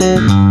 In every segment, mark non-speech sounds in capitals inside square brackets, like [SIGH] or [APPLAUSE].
Omaji,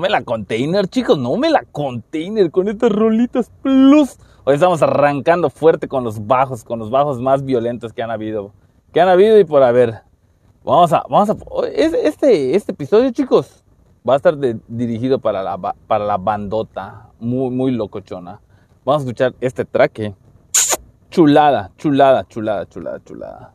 me la container, chicos, no me la container con estas rolitas plus. Hoy estamos arrancando fuerte con los bajos, con los bajos más violentos que han habido, que han habido y por haber. Vamos a, vamos a, este, este episodio, chicos, va a estar dirigido para la, para la bandota, muy, muy locochona. Vamos a escuchar este track. Chulada, chulada, chulada, chulada, chulada.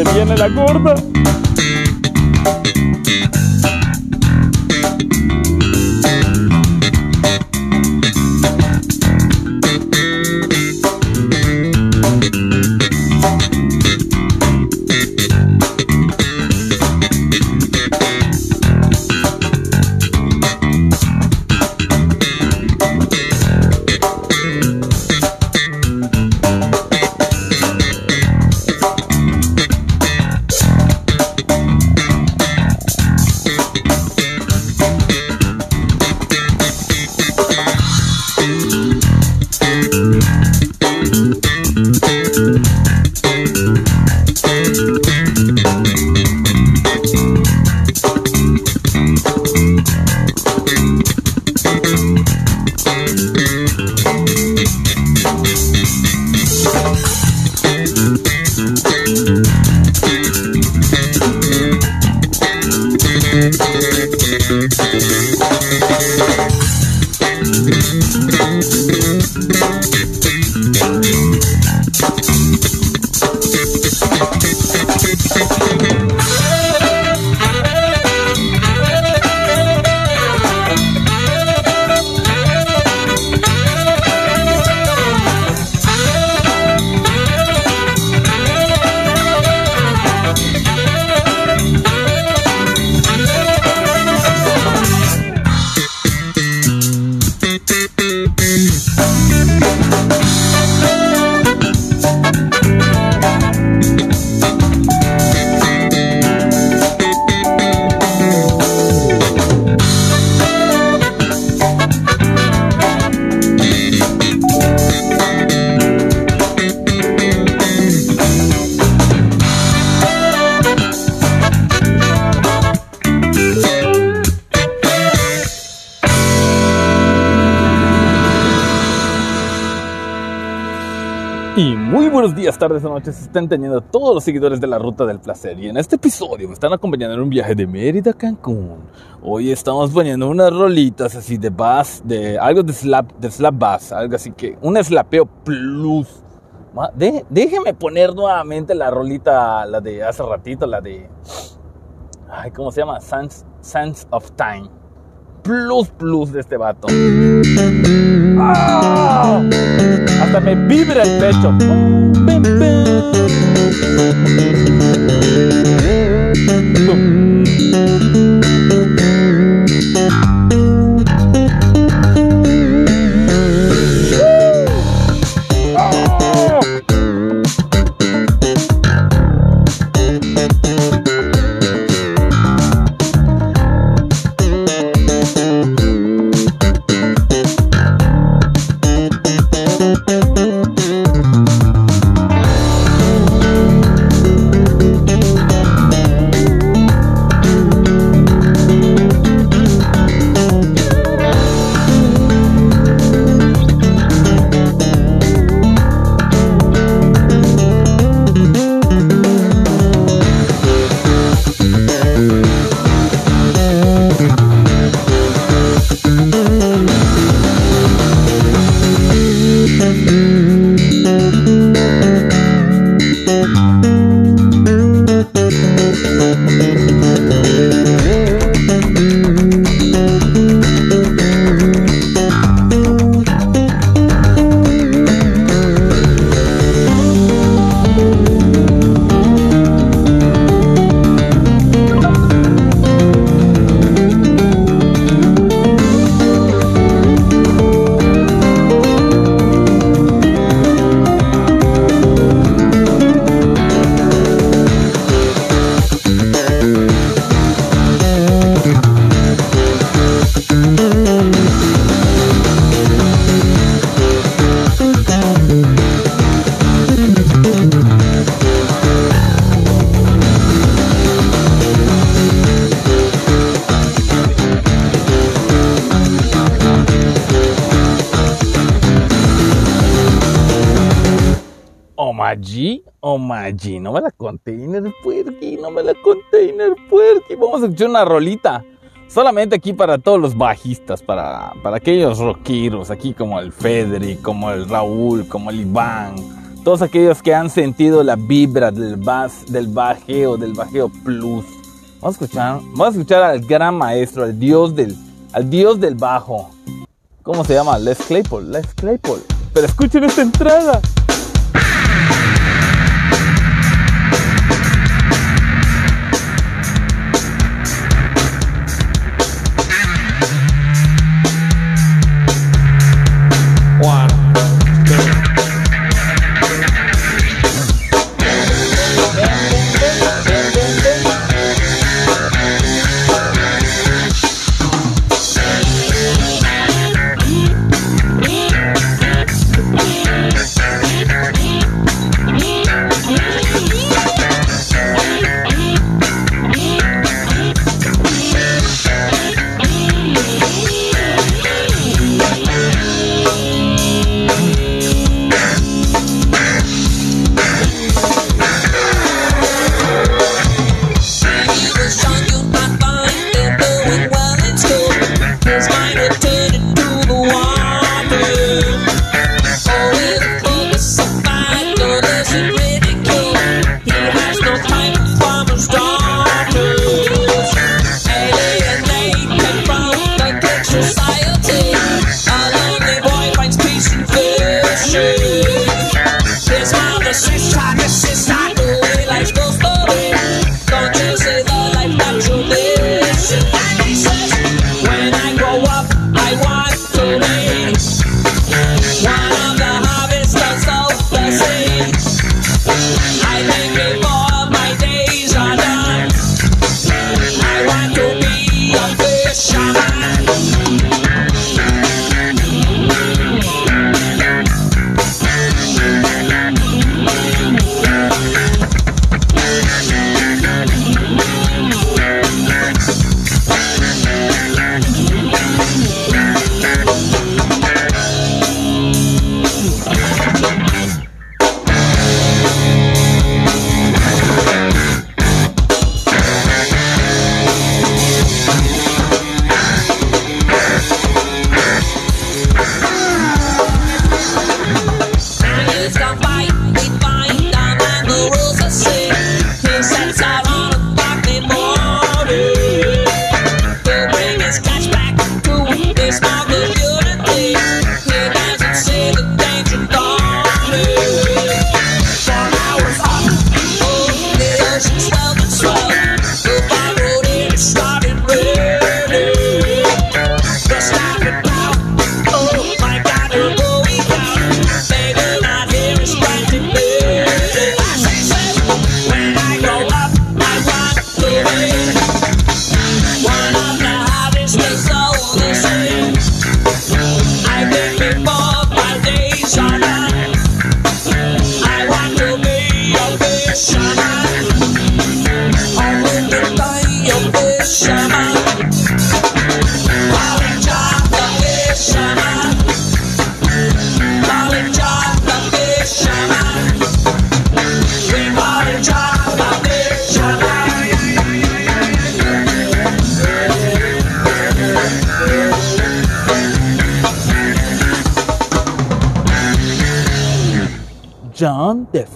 Viene la gorda. Música días, tardes o noches están teniendo todos los seguidores de la Ruta del Placer. Y en este episodio me están acompañando en un viaje de Mérida a Cancún. Hoy estamos poniendo unas rolitas así de bass, de algo de slap, de slap bass, algo así que un slapeo plus. De- déjeme poner nuevamente la rolita, la de hace ratito, la de. Ay, ¿cómo se llama? Sense, Sense of Time. Plus, plus de este vato. ¡Ah! Hasta me vibra el pecho. My G, oh G, no me la container puerqui, no me la container puerqui. Vamos a escuchar una rolita. Solamente aquí para todos los bajistas, para, para aquellos rockeros, aquí como el Federic, como el Raúl, como el Iván. Todos aquellos que han sentido la vibra del bass, del bajeo, del bajeo plus. Vamos a escuchar, vamos a escuchar al gran maestro, al dios del, al dios del bajo. ¿Cómo se llama? Les Claypool, Les Claypool. Pero escuchen esta entrada.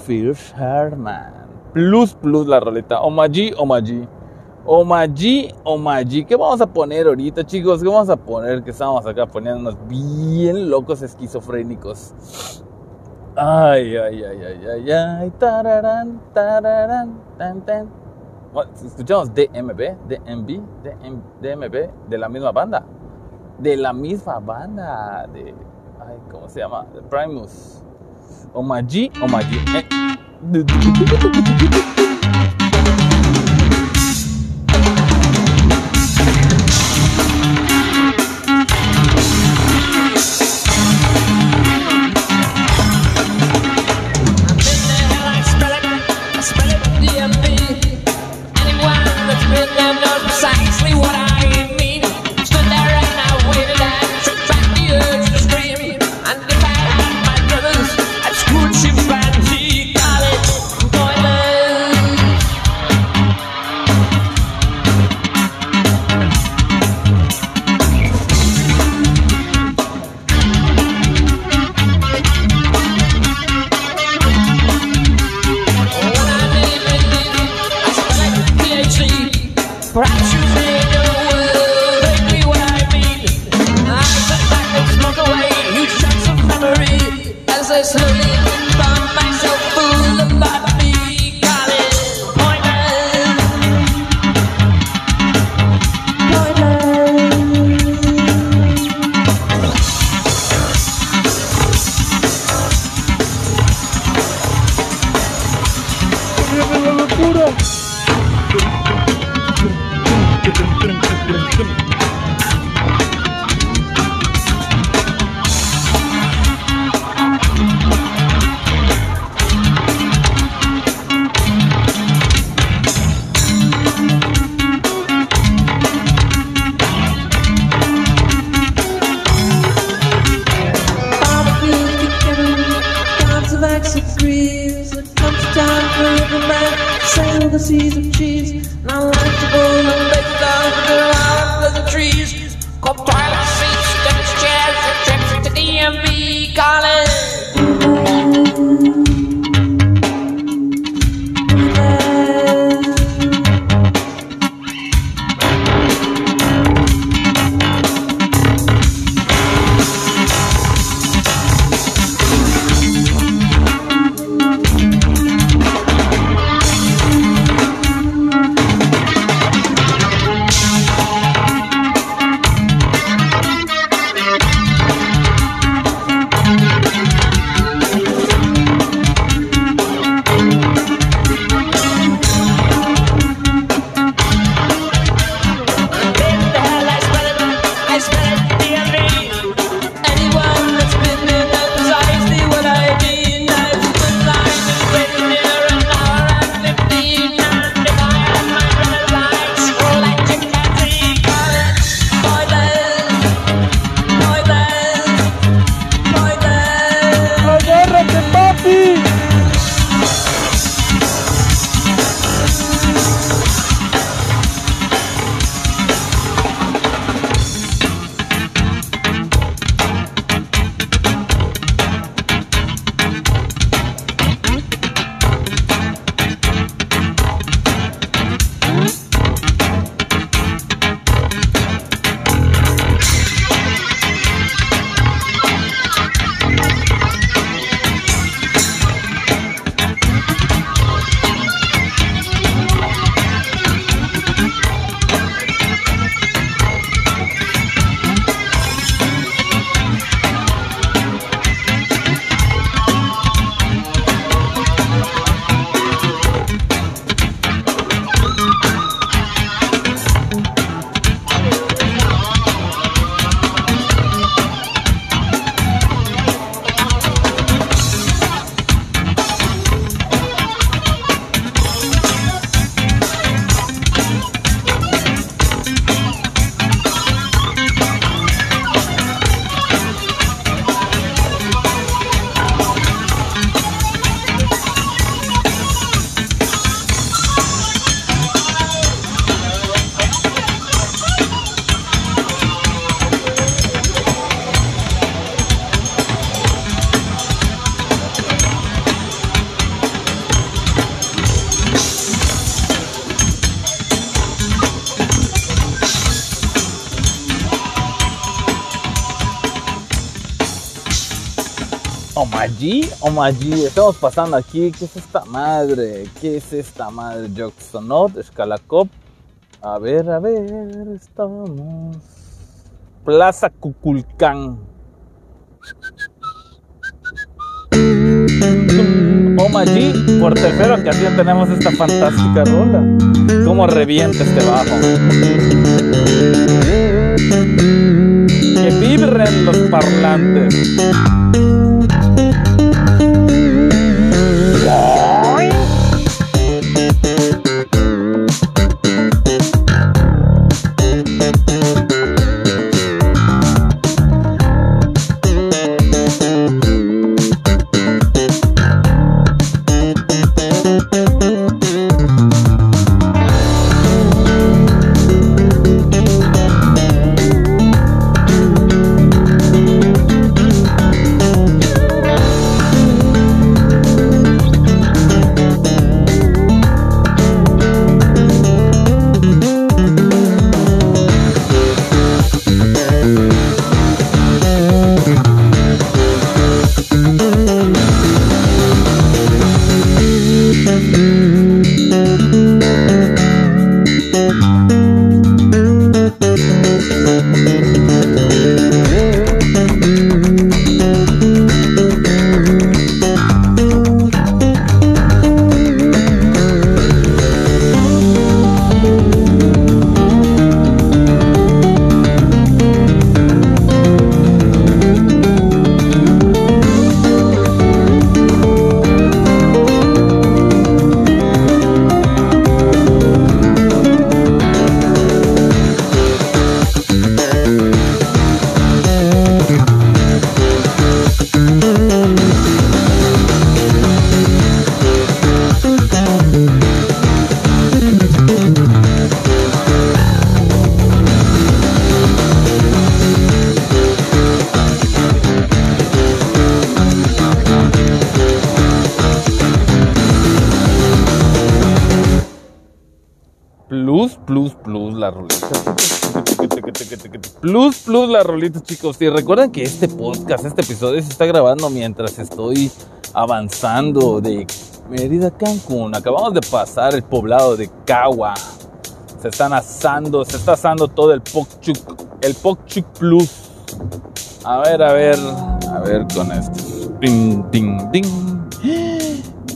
Phil Sherman. Plus, plus la roleta. Omaji, Omaji. Omaji, Omaji. ¿Qué vamos a poner ahorita, chicos? ¿Qué vamos a poner? Que estamos acá poniéndonos bien locos esquizofrénicos. Ay, ay, ay, ay, ay, ay. Tararán, tararán, tan, tan. Escuchamos DMB, DMB, DM, DMB, de la misma banda. De la misma banda. De. Ay, ¿cómo se llama? De Primus. Omaji, Omaji. Eh. Perhaps slowly Omaji, Omaji, estamos pasando aquí. ¿Qué es esta madre? ¿Qué es esta madre? Joxonot, Escalacop. A ver, a ver, estamos. Plaza Cuculcán. Omaji, por tercera ocasión tenemos esta fantástica rola. ¿Cómo revienta este bajo? Que vibren los parlantes. Rolita, chicos. Y recuerden que este podcast, este episodio se está grabando mientras estoy avanzando de Mérida Cancún. Acabamos de pasar el poblado de Cagua. Se están asando, se está asando todo el Pokchuk, el Pokchuk Plus. A ver, a ver, a ver con esto. Ding, ding, ding.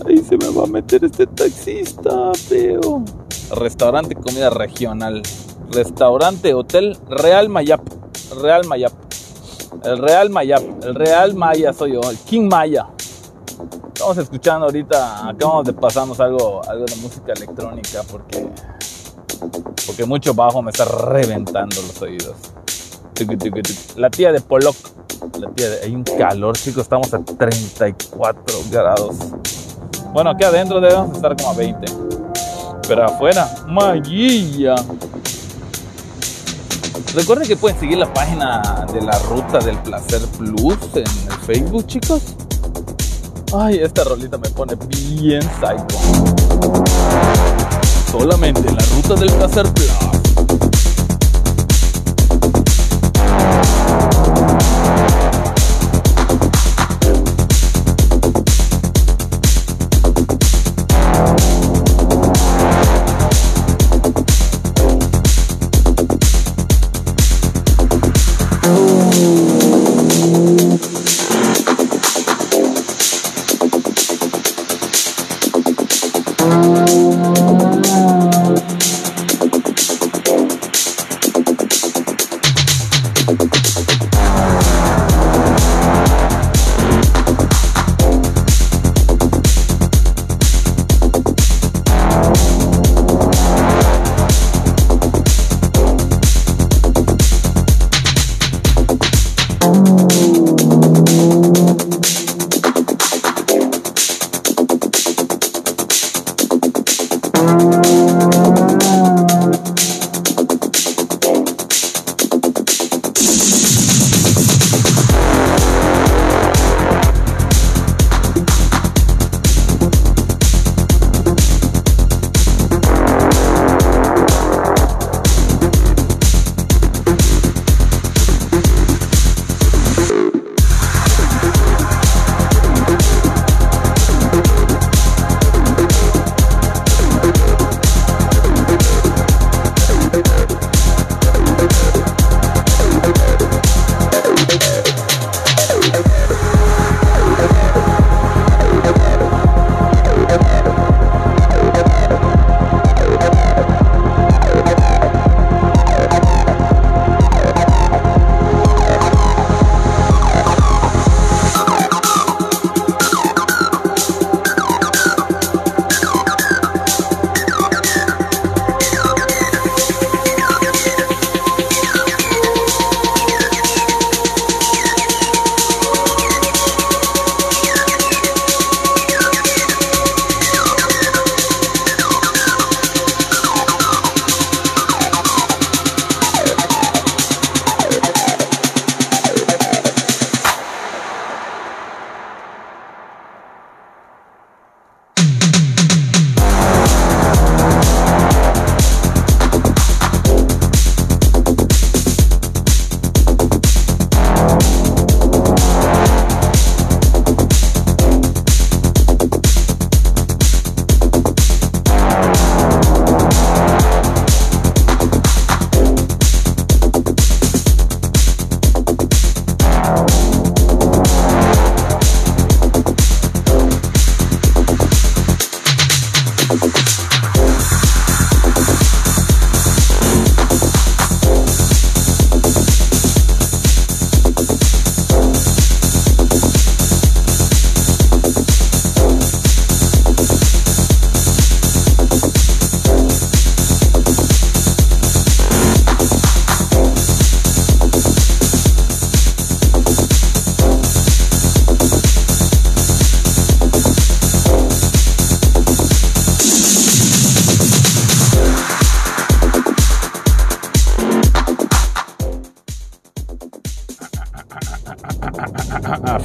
Ahí se me va a meter este taxista, feo. Restaurante comida regional. Restaurante Hotel Real Mayap. Real Mayap. El Real Mayap. El Real Maya soy yo. El King Maya. Estamos escuchando ahorita. Acabamos de pasarnos algo, algo de música electrónica porque. Porque mucho bajo me está reventando los oídos. La tía de Pollock. La tía de, hay un calor, chicos. Estamos a 34 grados. Bueno, aquí adentro debemos estar como a 20. Pero afuera, maguilla. Recuerden que pueden seguir la página de la Ruta del Placer Plus en el Facebook, chicos. Ay, esta rolita me pone bien psycho. Solamente en la Ruta del Placer Plus.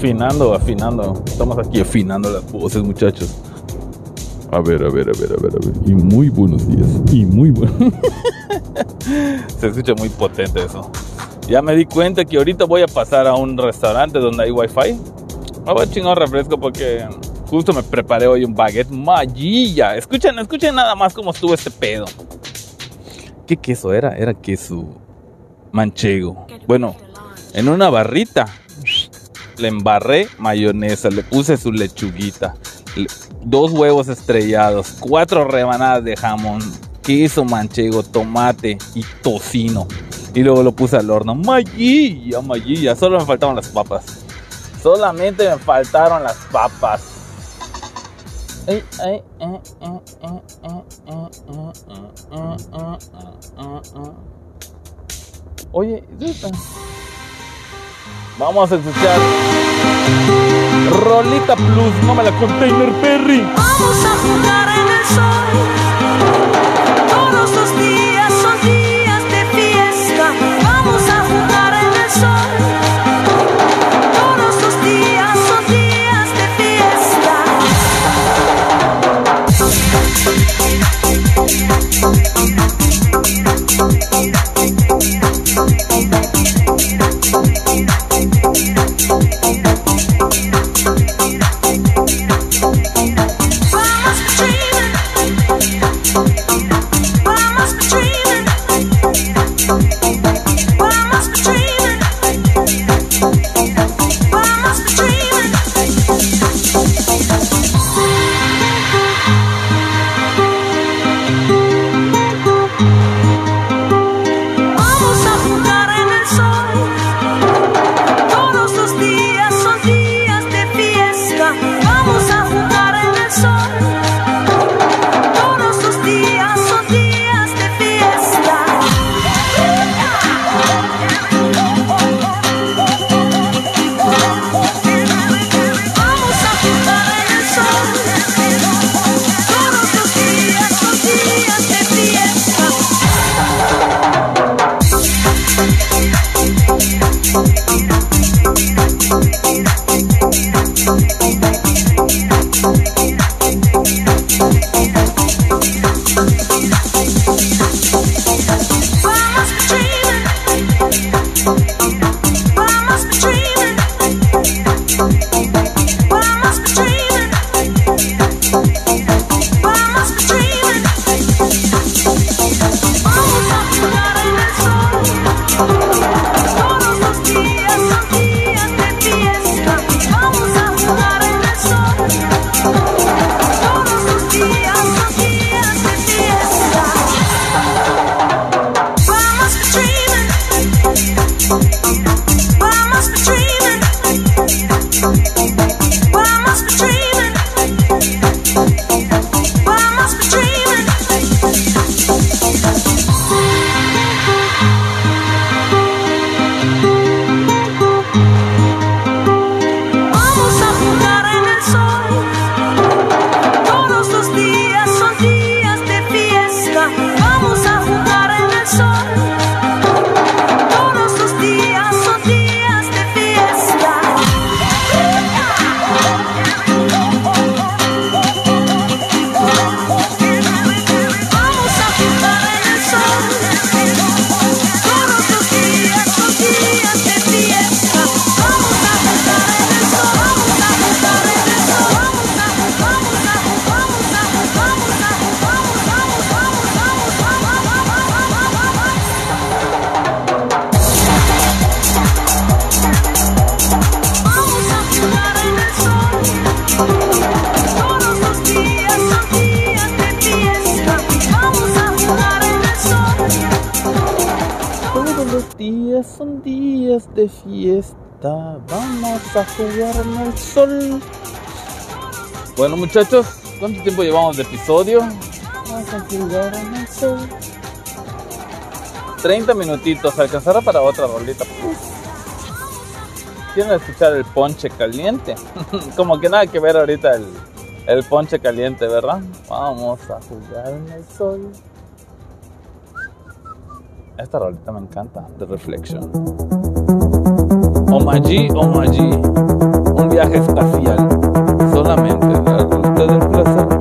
Afinando, afinando. Estamos aquí afinando las voces, muchachos. A ver, a ver, a ver, a ver, a ver. Y muy buenos días. Y muy buenos. [LAUGHS] Se escucha muy potente eso. Ya me di cuenta que ahorita voy a pasar a un restaurante donde hay wifi. Me voy a chingar refresco porque justo me preparé hoy un baguette mallilla. Escuchen, escuchen nada más cómo estuvo este pedo. ¿Qué queso era? Era queso manchego. Bueno, en una barrita le embarré mayonesa, le puse su lechuguita, dos huevos estrellados, cuatro rebanadas de jamón, queso manchego, tomate y tocino. Y luego lo puse al horno. Mayilla, mayilla. Solo me faltaron las papas. Solamente me faltaron las papas. Oye, ¿dónde Vamos a escuchar Rolita Plus, me la container Perry. Vamos a jugar en el sol. Sol. Bueno, muchachos, ¿cuánto tiempo llevamos de episodio? Vamos a jugar en el sol. 30 minutitos. ¿Alcanzará para otra rolita? ¿Quieren escuchar el ponche caliente? [LAUGHS] Como que nada que ver ahorita el, el ponche caliente, ¿verdad? Vamos a jugar en el sol. Esta rolita me encanta, The Reflection. Omaji, Omaji. Un viaje espacial. Solamente en la ruta del placer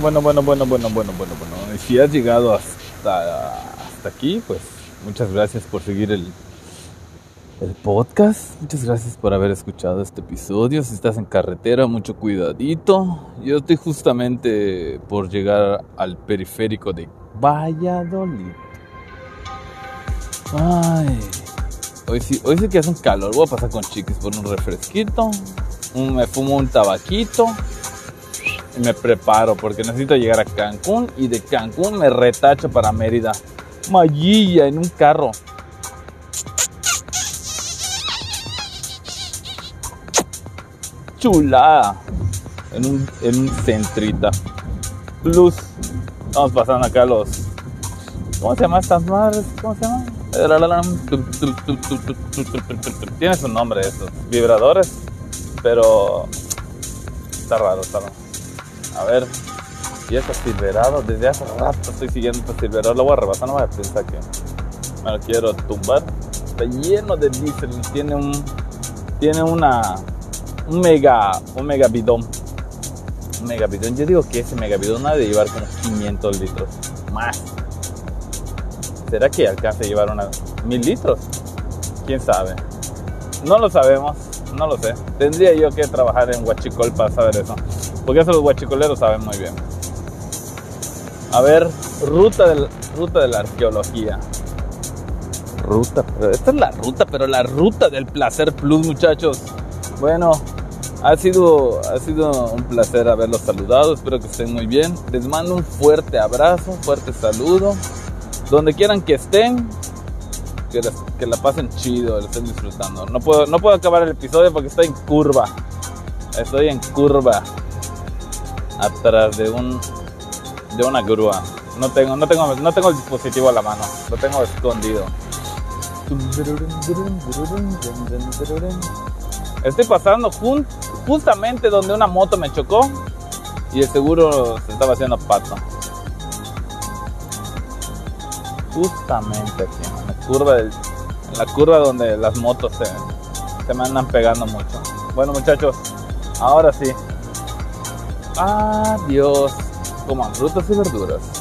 Bueno, bueno, bueno, bueno, bueno, bueno, bueno. Y si has llegado hasta, aquí, pues muchas gracias por seguir el, el podcast. Muchas gracias por haber escuchado este episodio. Si estás en carretera, mucho cuidadito. Yo estoy justamente por llegar al periférico de Valladolid. Ay, hoy sí, hoy sí que hace un calor. Voy a pasar con chiquis por un refresquito. Me fumo un tabaquito me preparo porque necesito llegar a Cancún y de Cancún me retacho para Mérida. Mayilla en un carro. Chulada. En un, en un centrita. Plus. Estamos pasando acá los. ¿Cómo se llama estas madres? ¿Cómo se llama? Tiene su nombre estos. Vibradores. Pero. Está raro, está raro. A ver. Y este silverado, desde hace rato estoy siguiendo este silverado. Lo voy a rebasar, no voy a pensar que me lo quiero tumbar. Está lleno de diésel. Tiene un. Tiene una. Un mega. Un mega bidón. Un mega bidón. Yo digo que ese mega bidón ha de llevar como 500 litros. Más. ¿Será que alcance a llevar una. mil litros? ¿Quién sabe? No lo sabemos. No lo sé. Tendría yo que trabajar en Huachicol para saber eso. Porque eso los huachicoleros saben muy bien. A ver, ruta, del, ruta de la arqueología. Ruta, esta es la ruta, pero la ruta del placer plus, muchachos. Bueno, ha sido, ha sido un placer haberlos saludado. Espero que estén muy bien. Les mando un fuerte abrazo, un fuerte saludo. Donde quieran que estén, que, las- que la pasen chido, lo estén disfrutando. No puedo, no puedo acabar el episodio porque estoy en curva. Estoy en curva. Atrás de un de una grúa. No tengo, no tengo, no tengo el dispositivo a la mano. Lo tengo escondido. Estoy pasando jun- justamente donde una moto me chocó y el seguro se estaba haciendo pato. Justamente aquí, en la curva, del- en la curva donde las motos se, se me andan pegando mucho. Bueno muchachos, ahora sí. Adiós. Coman frutas y verduras.